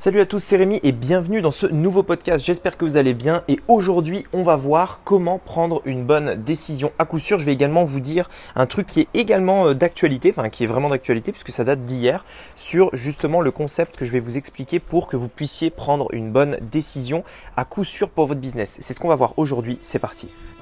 Salut à tous, c'est Rémi et bienvenue dans ce nouveau podcast. J'espère que vous allez bien et aujourd'hui on va voir comment prendre une bonne décision. À coup sûr, je vais également vous dire un truc qui est également euh, d'actualité, enfin qui est vraiment d'actualité puisque ça date d'hier, sur justement le concept que je vais vous expliquer pour que vous puissiez prendre une bonne décision à coup sûr pour votre business. C'est ce qu'on va voir aujourd'hui, c'est parti.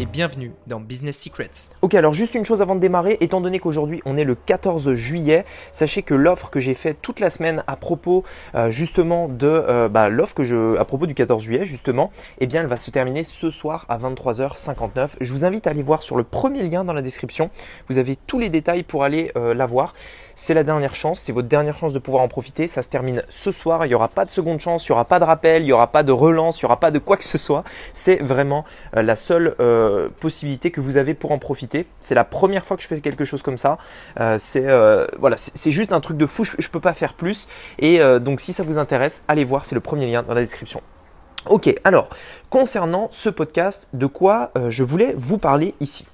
et bienvenue dans Business Secrets. Ok, alors juste une chose avant de démarrer, étant donné qu'aujourd'hui on est le 14 juillet, sachez que l'offre que j'ai faite toute la semaine à propos euh, justement de euh, bah, l'offre que je à propos du 14 juillet justement, eh bien elle va se terminer ce soir à 23h59. Je vous invite à aller voir sur le premier lien dans la description. Vous avez tous les détails pour aller euh, la voir. C'est la dernière chance, c'est votre dernière chance de pouvoir en profiter. Ça se termine ce soir, il n'y aura pas de seconde chance, il n'y aura pas de rappel, il n'y aura pas de relance, il n'y aura pas de quoi que ce soit. C'est vraiment euh, la seule euh, possibilité que vous avez pour en profiter. C'est la première fois que je fais quelque chose comme ça. Euh, c'est c'est juste un truc de fou, je ne peux pas faire plus. Et donc si ça vous intéresse, allez voir, c'est le premier lien dans la description. Ok, alors concernant ce podcast, de quoi je voulais vous parler ici?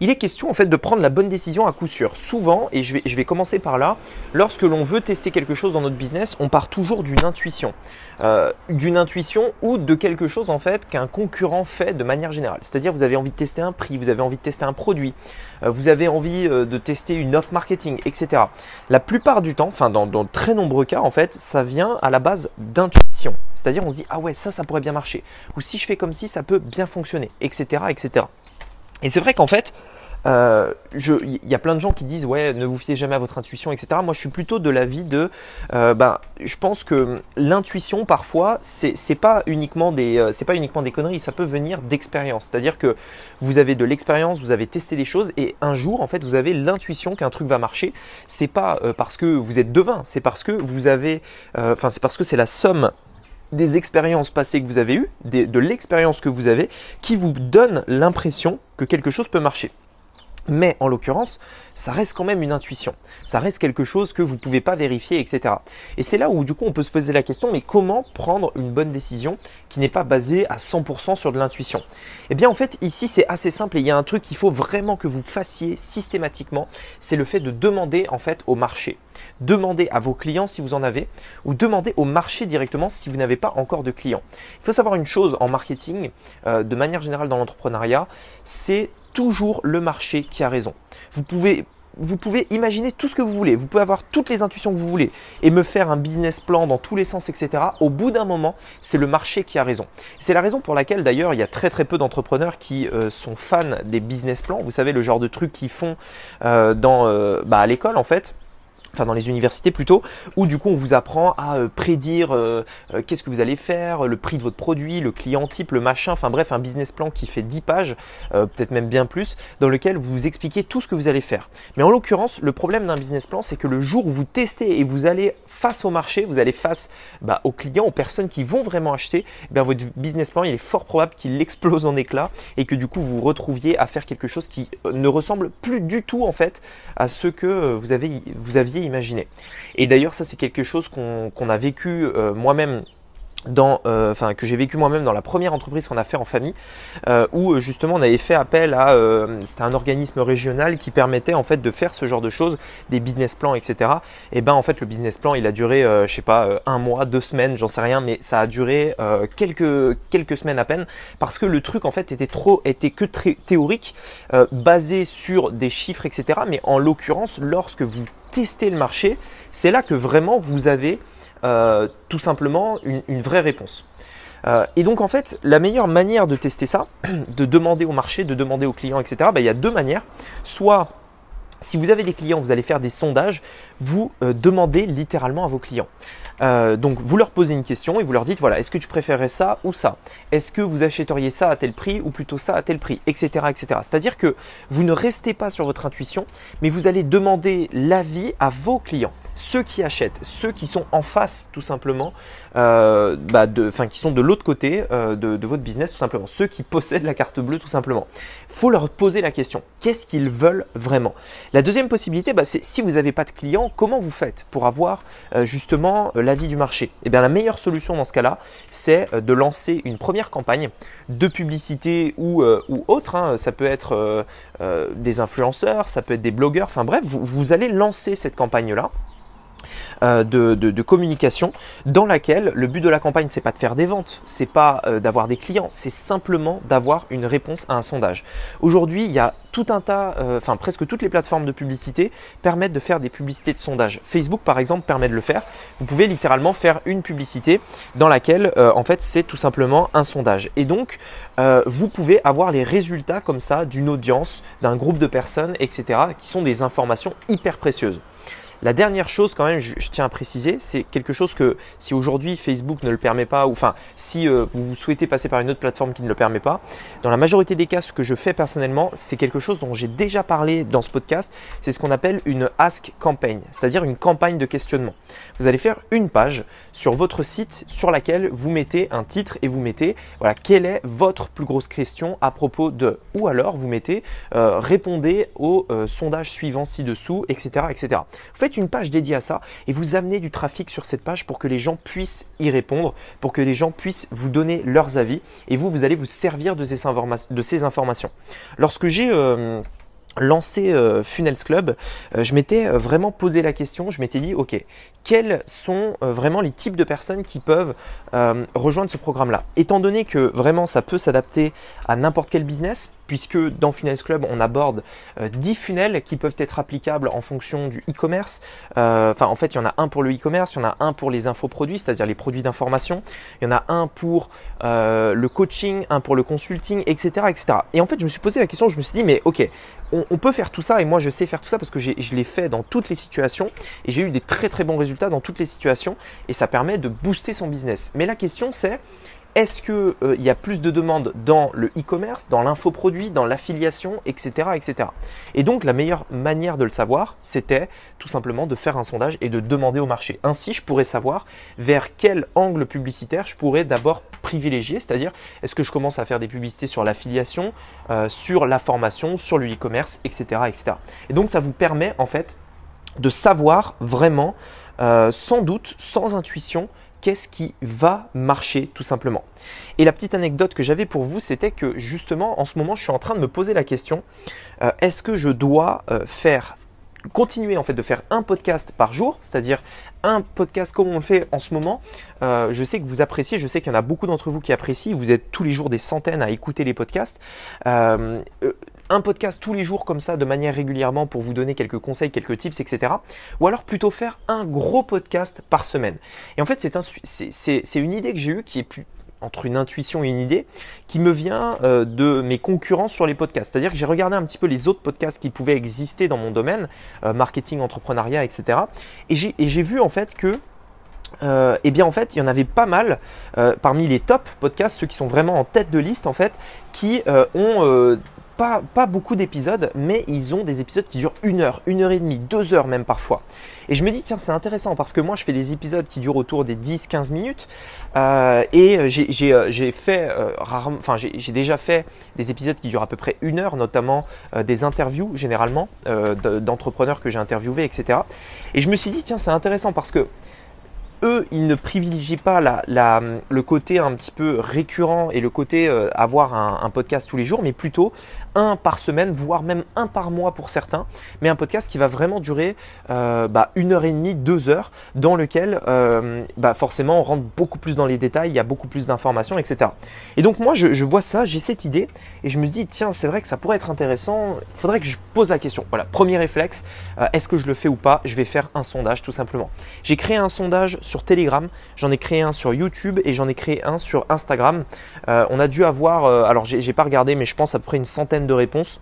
Il est question en fait de prendre la bonne décision à coup sûr. Souvent, et je vais, je vais commencer par là, lorsque l'on veut tester quelque chose dans notre business, on part toujours d'une intuition. Euh, d'une intuition ou de quelque chose en fait qu'un concurrent fait de manière générale. C'est-à-dire vous avez envie de tester un prix, vous avez envie de tester un produit, euh, vous avez envie euh, de tester une offre marketing, etc. La plupart du temps, enfin dans, dans très nombreux cas en fait, ça vient à la base d'intuition. C'est-à-dire on se dit ah ouais ça ça pourrait bien marcher ou si je fais comme si ça peut bien fonctionner, etc. etc. Et c'est vrai qu'en fait, euh, il y a plein de gens qui disent ouais ne vous fiez jamais à votre intuition etc moi je suis plutôt de l'avis de euh, ben je pense que l'intuition parfois c'est c'est pas uniquement des euh, c'est pas uniquement des conneries ça peut venir d'expérience c'est à dire que vous avez de l'expérience vous avez testé des choses et un jour en fait vous avez l'intuition qu'un truc va marcher. C'est pas parce que vous êtes devin c'est parce que vous avez enfin c'est parce que c'est la somme des expériences passées que vous avez eues, de l'expérience que vous avez, qui vous donne l'impression que quelque chose peut marcher. Mais en l'occurrence, ça reste quand même une intuition. Ça reste quelque chose que vous ne pouvez pas vérifier, etc. Et c'est là où du coup on peut se poser la question, mais comment prendre une bonne décision qui n'est pas basée à 100% sur de l'intuition? Eh bien en fait ici c'est assez simple et il y a un truc qu'il faut vraiment que vous fassiez systématiquement, c'est le fait de demander en fait au marché. Demandez à vos clients si vous en avez ou demandez au marché directement si vous n'avez pas encore de clients. Il faut savoir une chose en marketing, euh, de manière générale dans l'entrepreneuriat, c'est toujours le marché qui a raison. Vous pouvez vous pouvez imaginer tout ce que vous voulez, vous pouvez avoir toutes les intuitions que vous voulez et me faire un business plan dans tous les sens, etc. Au bout d'un moment, c'est le marché qui a raison. C'est la raison pour laquelle d'ailleurs il y a très très peu d'entrepreneurs qui euh, sont fans des business plans. Vous savez le genre de trucs qu'ils font euh, dans, euh, bah, à l'école en fait enfin dans les universités plutôt, où du coup on vous apprend à euh, prédire euh, euh, qu'est-ce que vous allez faire, le prix de votre produit, le client type, le machin, enfin bref, un business plan qui fait 10 pages, peut-être même bien plus, dans lequel vous expliquez tout ce que vous allez faire. Mais en l'occurrence, le problème d'un business plan, c'est que le jour où vous testez et vous allez face au marché, vous allez face bah, aux clients, aux personnes qui vont vraiment acheter, eh votre business plan, il est fort probable qu'il explose en éclats et que du coup vous vous retrouviez à faire quelque chose qui ne ressemble plus du tout en fait à ce que vous, avez, vous aviez imaginé. Et d'ailleurs, ça c'est quelque chose qu'on a vécu euh, moi-même dans, euh, enfin que j'ai vécu moi-même dans la première entreprise qu'on a fait en famille, euh, où justement on avait fait appel à, c'était un organisme régional qui permettait en fait de faire ce genre de choses, des business plans, etc. Et ben en fait le business plan il a duré, je sais pas, un mois, deux semaines, j'en sais rien, mais ça a duré quelques quelques semaines à peine parce que le truc en fait était trop, était que très théorique, basé sur des chiffres, etc. Mais en l'occurrence, lorsque vous tester le marché, c'est là que vraiment vous avez euh, tout simplement une, vraie réponse. Euh, et donc en fait, la meilleure manière de tester ça, de demander au marché, de demander aux clients, etc., bah, il y a deux manières. Soit si vous avez des clients, vous allez faire des sondages, vous euh, demandez littéralement à vos clients. Donc vous leur posez une question et vous leur dites voilà, est-ce que tu préférerais ça ou ça? Est-ce que vous achèteriez ça à tel prix ou plutôt ça à tel prix? Etc. etc. C'est-à-dire que vous ne restez pas sur votre intuition, mais vous allez demander l'avis à vos clients. Ceux qui achètent, ceux qui sont en face tout simplement, euh, bah enfin qui sont de l'autre côté euh, de, votre business tout simplement, ceux qui possèdent la carte bleue tout simplement. Faut leur poser la question, qu'est-ce qu'ils veulent vraiment? La deuxième possibilité, bah, c'est si vous n'avez pas de clients, comment vous faites pour avoir euh, justement l'avis du marché? Eh bien la meilleure solution dans ce cas-là, c'est de lancer une première campagne de publicité ou, autre. Hein. Ça peut être des influenceurs, ça peut être des blogueurs, enfin bref, vous allez lancer cette campagne-là. Euh, de, communication dans laquelle le but de la campagne c'est pas de faire des ventes, c'est pas euh, d'avoir des clients, c'est simplement d'avoir une réponse à un sondage. Aujourd'hui, il y a tout un tas, euh, enfin presque toutes les plateformes de publicité permettent de faire des publicités de sondage. Facebook par exemple permet de le faire. Vous pouvez littéralement faire une publicité dans laquelle en fait c'est tout simplement un sondage. Et donc vous pouvez avoir les résultats comme ça d'une audience, d'un groupe de personnes, etc. qui sont des informations hyper précieuses. La dernière chose quand même, je, tiens à préciser, c'est quelque chose que si aujourd'hui Facebook ne le permet pas, ou enfin si euh, vous souhaitez passer par une autre plateforme qui ne le permet pas, dans la majorité des cas, ce que je fais personnellement, c'est quelque chose dont j'ai déjà parlé dans ce podcast, c'est ce qu'on appelle une Ask Campaign, c'est-à-dire une campagne de questionnement. Vous allez faire une page sur votre site sur laquelle vous mettez un titre et vous mettez voilà quelle est votre plus grosse question à propos de, ou alors vous mettez euh, répondez au euh, sondage suivant ci-dessous, etc., etc une page dédiée à ça et vous amenez du trafic sur cette page pour que les gens puissent y répondre, pour que les gens puissent vous donner leurs avis et vous, vous allez vous servir de ces, informations. Lorsque j'ai... Euh, lancé euh, Funnels Club, euh, je m'étais vraiment posé la question, je m'étais dit, ok, quels sont vraiment les types de personnes qui peuvent rejoindre ce programme-là Étant donné que vraiment ça peut s'adapter à n'importe quel business, puisque dans Funnels Club, on aborde 10 euh, funnels qui peuvent être applicables en fonction du e-commerce. Euh, enfin, en fait, il y en a un pour le e-commerce, il y en a un pour les infoproduits, c'est-à-dire les produits d'information. Il y en a un pour euh, le coaching, un pour le consulting, etc., etc. Et en fait, je me suis posé la question, je me suis dit, mais ok, on, peut faire tout ça et moi je sais faire tout ça parce que je l'ai fait dans toutes les situations et j'ai eu des très très bons résultats dans toutes les situations et ça permet de booster son business. Mais la question c'est est-ce qu'il euh, y a plus de demandes dans le e-commerce, dans l'infoproduit, dans l'affiliation, etc., etc. Et donc la meilleure manière de le savoir, c'était tout simplement de faire un sondage et de demander au marché. Ainsi, je pourrais savoir vers quel angle publicitaire je pourrais d'abord privilégier, c'est-à-dire est-ce que je commence à faire des publicités sur l'affiliation, euh, sur la formation, sur le e-commerce, etc., etc. Et donc ça vous permet en fait de savoir vraiment, euh, sans doute, sans intuition, qu'est-ce qui va marcher tout simplement. Et la petite anecdote que j'avais pour vous, c'était que justement, en ce moment, je suis en train de me poser la question, euh, est-ce que je dois euh, faire continuer en fait de faire un podcast par jour, c'est-à-dire un podcast comme on le fait en ce moment? Je sais que vous appréciez, je sais qu'il y en a beaucoup d'entre vous qui apprécient. Vous êtes tous les jours des centaines à écouter les podcasts un podcast tous les jours comme ça de manière régulièrement pour vous donner quelques conseils, quelques tips, etc. Ou alors plutôt faire un gros podcast par semaine. Et en fait, c'est une idée que j'ai eue qui est plus entre une intuition et une idée qui me vient euh, de mes concurrents sur les podcasts. C'est-à-dire que j'ai regardé un petit peu les autres podcasts qui pouvaient exister dans mon domaine, euh, marketing, entrepreneuriat, etc. Et j'ai vu en fait que euh, eh bien en fait il y en avait pas mal parmi les top podcasts, ceux qui sont vraiment en tête de liste en fait, qui ont pas, beaucoup d'épisodes, mais ils ont des épisodes qui durent une heure, une heure et demie, deux heures même parfois. Et je me dis, tiens, c'est intéressant parce que moi, je fais des épisodes qui durent autour des 10-15 minutes. Euh, et j'ai euh, fait euh, enfin, j'ai déjà fait des épisodes qui durent à peu près une heure, notamment des interviews généralement d'entrepreneurs que j'ai interviewés, etc. Et je me suis dit, tiens, c'est intéressant parce que eux, ils ne privilégient pas le côté un petit peu récurrent et le côté avoir un, podcast tous les jours, mais plutôt un par semaine, voire même un par mois pour certains, mais un podcast qui va vraiment durer euh, bah, une heure et demie, deux heures, dans lequel euh, bah, forcément on rentre beaucoup plus dans les détails, il y a beaucoup plus d'informations, etc. Et donc moi, je, vois ça, j'ai cette idée, et je me dis, tiens, c'est vrai que ça pourrait être intéressant, il faudrait que je pose la question. Voilà, premier réflexe, est-ce que je le fais ou pas? Je vais faire un sondage tout simplement. J'ai créé un sondage sur Telegram, j'en ai créé un sur YouTube et j'en ai créé un sur Instagram. Euh, on a dû avoir, euh, alors j'ai pas regardé, mais je pense à peu près une centaine de réponses.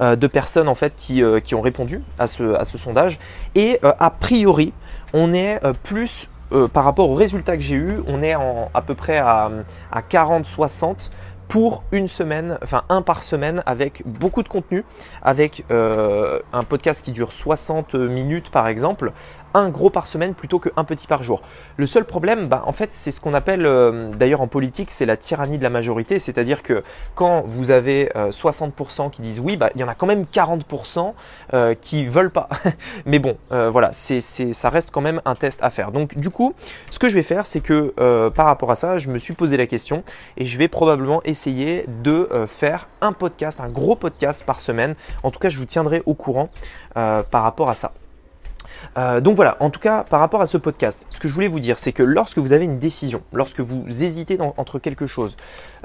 Euh, de personnes en fait qui, qui ont répondu à ce, à ce sondage et a priori on est plus par rapport aux résultats que j'ai eu on est en, à peu près à, à 40-60 pour une semaine, enfin un par semaine avec beaucoup de contenu, avec euh, un podcast qui dure 60 minutes par exemple, un gros par semaine plutôt qu'un petit par jour. Le seul problème, bah, en fait, c'est ce qu'on appelle, euh, d'ailleurs en politique, c'est la tyrannie de la majorité. C'est-à-dire que quand vous avez 60% qui disent oui, bah, il y en a quand même 40% qui veulent pas. Mais bon, voilà, c'est, ça reste quand même un test à faire. Donc du coup, ce que je vais faire, c'est que par rapport à ça, je me suis posé la question et je vais probablement essayer de faire un podcast, un gros podcast par semaine. En tout cas, je vous tiendrai au courant par rapport à ça. Euh, donc voilà, en tout cas, par rapport à ce podcast, ce que je voulais vous dire, c'est que lorsque vous avez une décision, lorsque vous hésitez entre quelque chose,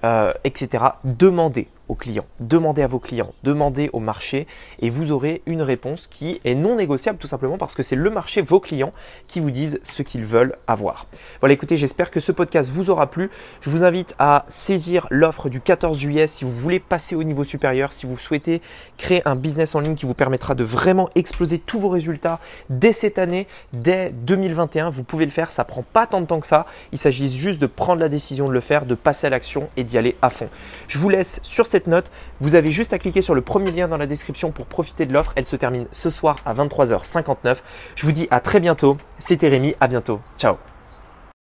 euh, etc., demandez clients, demandez à vos clients, demandez au marché et vous aurez une réponse qui est non négociable tout simplement parce que c'est le marché, vos clients qui vous disent ce qu'ils veulent avoir. Voilà, écoutez, j'espère que ce podcast vous aura plu. Je vous invite à saisir l'offre du 14 juillet si vous voulez passer au niveau supérieur, si vous souhaitez créer un business en ligne qui vous permettra de vraiment exploser tous vos résultats dès cette année, dès 2021. Vous pouvez le faire, ça prend pas tant de temps que ça. Il s'agit juste de prendre la décision de le faire, de passer à l'action et d'y aller à fond. Je vous laisse sur cette note. Vous avez juste à cliquer sur le premier lien dans la description pour profiter de l'offre. Elle se termine ce soir à 23h59. Je vous dis à très bientôt. C'était Rémi, à bientôt. Ciao